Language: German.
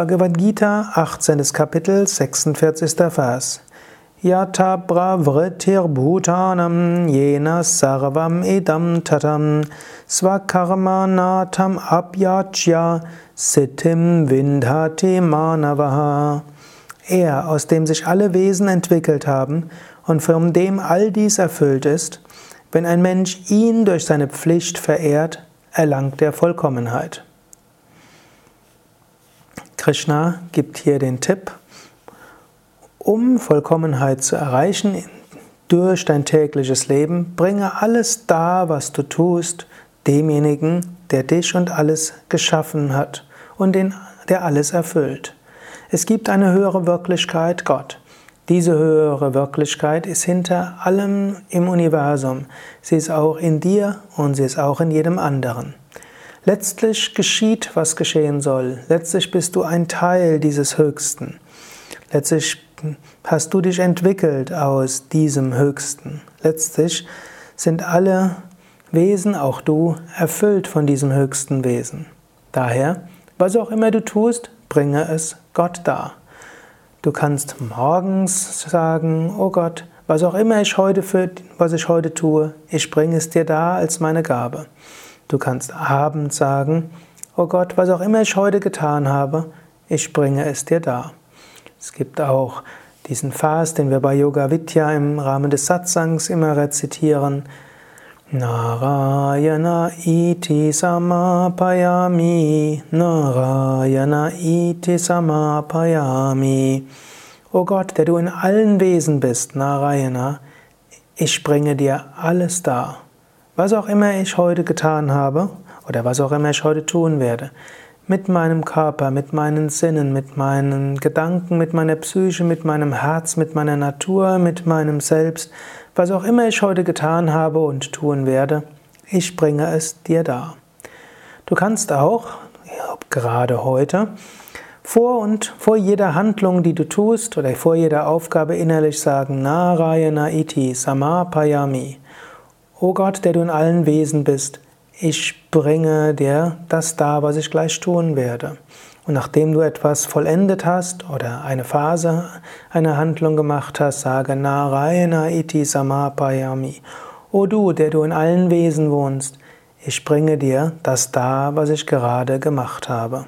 Bhagavad Gita, 18. Kapitel, 46. Vers. Yata bravritir bhutanam yena sarvam idam tatam svakarma natam abhyachya sitim vindhati manavaha. Er, aus dem sich alle Wesen entwickelt haben und von dem all dies erfüllt ist, wenn ein Mensch ihn durch seine Pflicht verehrt, erlangt er Vollkommenheit. Krishna gibt hier den Tipp, um Vollkommenheit zu erreichen durch dein tägliches Leben, bringe alles da, was du tust, demjenigen, der dich und alles geschaffen hat und den, der alles erfüllt. Es gibt eine höhere Wirklichkeit, Gott. Diese höhere Wirklichkeit ist hinter allem im Universum. Sie ist auch in dir und sie ist auch in jedem anderen. Letztlich geschieht, was geschehen soll. Letztlich bist du ein Teil dieses Höchsten. Letztlich hast du dich entwickelt aus diesem Höchsten. Letztlich sind alle Wesen, auch du, erfüllt von diesem höchsten Wesen. Daher, was auch immer du tust, bringe es Gott dar. Du kannst morgens sagen, oh Gott, was auch immer ich heute für, was ich heute tue, ich bringe es dir da als meine Gabe. Du kannst abends sagen, oh Gott, was auch immer ich heute getan habe, ich bringe es dir da. Es gibt auch diesen Vers, den wir bei Yoga Vidya im Rahmen des Satsangs immer rezitieren. Narayana iti samapayami, Narayana iti samapayami. O Gott, der du in allen Wesen bist, Narayana, ich bringe dir alles dar. Was auch immer ich heute getan habe oder was auch immer ich heute tun werde, mit meinem Körper, mit meinen Sinnen, mit meinen Gedanken, mit meiner Psyche, mit meinem Herz, mit meiner Natur, mit meinem Selbst, was auch immer ich heute getan habe und tun werde, ich bringe es dir dar. Du kannst auch, gerade heute, vor und vor jeder Handlung, die du tust, oder vor jeder Aufgabe innerlich sagen, Narayana iti samapayami. O Gott, der du in allen Wesen bist, ich bringe dir das dar, was ich gleich tun werde. Und nachdem du etwas vollendet hast oder eine Phase einer Handlung gemacht hast, sage Narayana iti samapayami. O du, der du in allen Wesen wohnst, ich bringe dir das dar, was ich gerade gemacht habe.